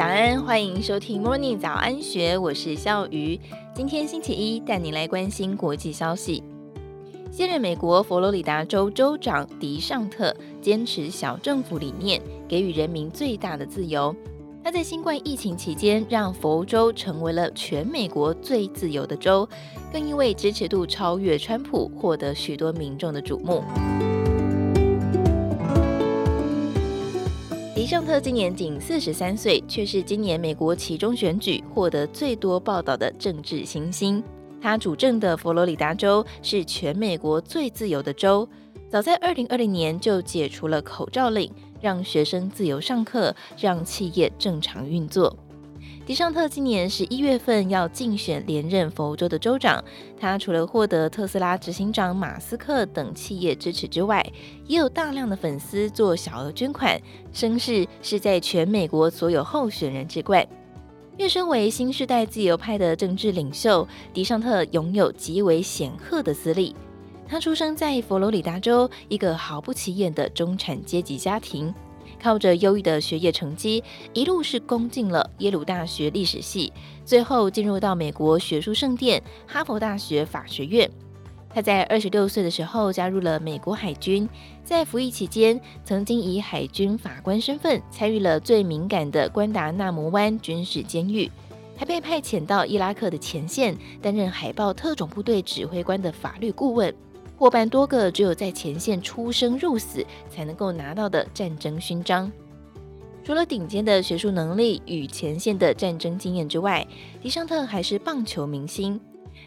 早安，欢迎收听 Morning 早安学，我是笑鱼。今天星期一，带你来关心国际消息。现任美国佛罗里达州州长迪尚特坚持小政府理念，给予人民最大的自由。他在新冠疫情期间，让佛州成为了全美国最自由的州，更因为支持度超越川普，获得许多民众的瞩目。迪尚特今年仅四十三岁，却是今年美国其中选举获得最多报道的政治新星。他主政的佛罗里达州是全美国最自由的州，早在二零二零年就解除了口罩令，让学生自由上课，让企业正常运作。迪尚特今年十一月份要竞选连任佛州的州长。他除了获得特斯拉执行长马斯克等企业支持之外，也有大量的粉丝做小额捐款，声势是在全美国所有候选人之冠。跃升为新时代自由派的政治领袖，迪尚特拥有极为显赫的资历。他出生在佛罗里达州一个毫不起眼的中产阶级家庭。靠着优异的学业成绩，一路是攻进了耶鲁大学历史系，最后进入到美国学术圣殿哈佛大学法学院。他在二十六岁的时候加入了美国海军，在服役期间，曾经以海军法官身份参与了最敏感的关达纳摩湾军事监狱，还被派遣到伊拉克的前线，担任海豹特种部队指挥官的法律顾问。获颁多个只有在前线出生入死才能够拿到的战争勋章。除了顶尖的学术能力与前线的战争经验之外，迪尚特还是棒球明星。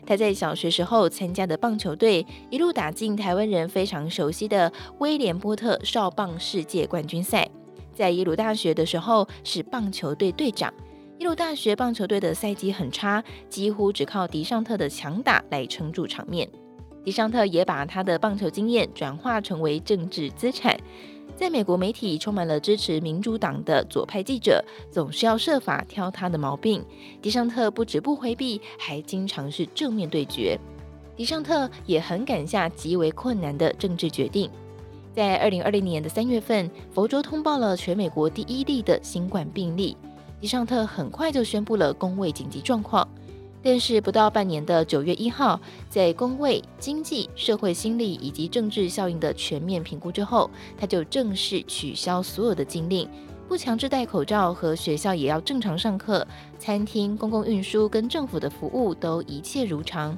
他在小学时候参加的棒球队，一路打进台湾人非常熟悉的威廉波特少棒世界冠军赛。在耶鲁大学的时候是棒球队队长。耶鲁大学棒球队的赛季很差，几乎只靠迪尚特的强打来撑住场面。迪尚特也把他的棒球经验转化成为政治资产，在美国媒体充满了支持民主党的左派记者，总是要设法挑他的毛病。迪尚特不止不回避，还经常是正面对决。迪尚特也很敢下极为困难的政治决定。在二零二零年的三月份，佛州通报了全美国第一例的新冠病例，迪尚特很快就宣布了公卫紧急状况。但是不到半年的九月一号，在公卫、经济、社会心理以及政治效应的全面评估之后，他就正式取消所有的禁令，不强制戴口罩和学校也要正常上课，餐厅、公共运输跟政府的服务都一切如常，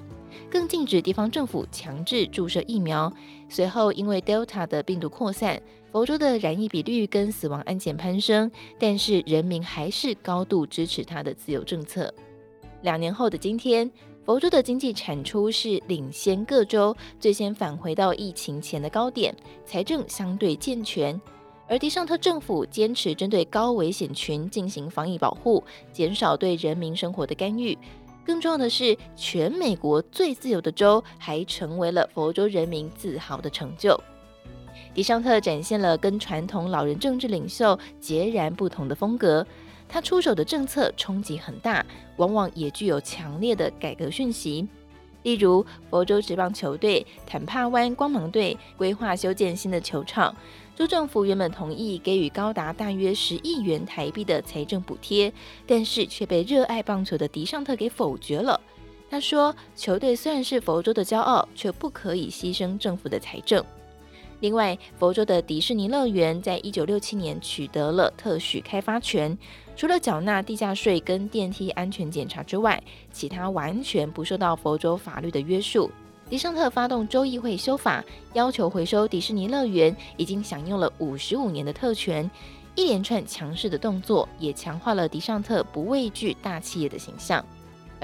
更禁止地方政府强制注射疫苗。随后因为 Delta 的病毒扩散，佛州的染疫比率跟死亡案件攀升，但是人民还是高度支持他的自由政策。两年后的今天，佛州的经济产出是领先各州，最先返回到疫情前的高点，财政相对健全。而迪尚特政府坚持针对高危险群进行防疫保护，减少对人民生活的干预。更重要的是，全美国最自由的州还成为了佛州人民自豪的成就。迪尚特展现了跟传统老人政治领袖截然不同的风格。他出手的政策冲击很大，往往也具有强烈的改革讯息。例如，佛州职棒球队坦帕湾光芒队规划修建新的球场，州政府原本同意给予高达大约十亿元台币的财政补贴，但是却被热爱棒球的迪尚特给否决了。他说：“球队虽然是佛州的骄傲，却不可以牺牲政府的财政。”另外，佛州的迪士尼乐园在一九六七年取得了特许开发权，除了缴纳地价税跟电梯安全检查之外，其他完全不受到佛州法律的约束。迪尚特发动州议会修法，要求回收迪士尼乐园已经享用了五十五年的特权，一连串强势的动作也强化了迪尚特不畏惧大企业的形象。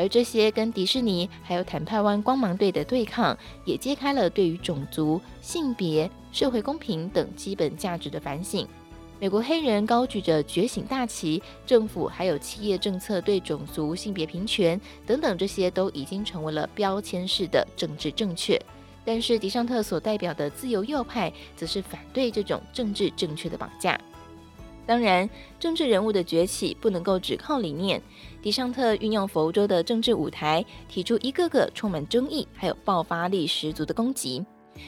而这些跟迪士尼还有坦帕湾光芒队的对抗，也揭开了对于种族、性别、社会公平等基本价值的反省。美国黑人高举着觉醒大旗，政府还有企业政策对种族、性别平权等等，这些都已经成为了标签式的政治正确。但是迪尚特所代表的自由右派，则是反对这种政治正确的绑架。当然，政治人物的崛起不能够只靠理念。迪尚特运用佛州的政治舞台，提出一个个充满争议还有爆发力十足的攻击。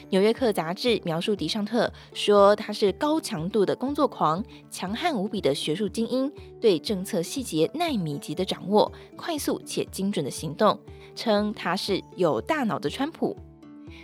纽约客杂志描述迪尚特说，他是高强度的工作狂，强悍无比的学术精英，对政策细节耐米级的掌握，快速且精准的行动，称他是有大脑的川普。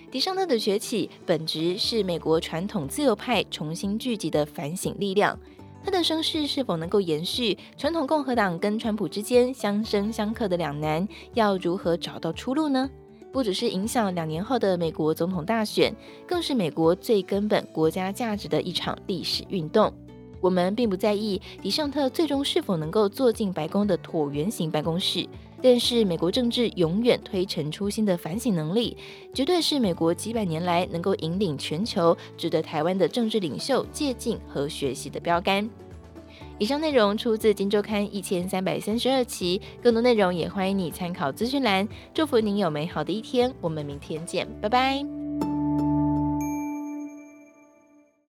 迪尚特的崛起，本质是美国传统自由派重新聚集的反省力量。他的声势是否能够延续？传统共和党跟川普之间相生相克的两难，要如何找到出路呢？不只是影响两年后的美国总统大选，更是美国最根本国家价值的一场历史运动。我们并不在意迪尚特最终是否能够坐进白宫的椭圆形办公室，但是美国政治永远推陈出新的反省能力，绝对是美国几百年来能够引领全球、值得台湾的政治领袖借鉴和学习的标杆。以上内容出自《金周刊》一千三百三十二期，更多内容也欢迎你参考资讯栏。祝福您有美好的一天，我们明天见，拜拜。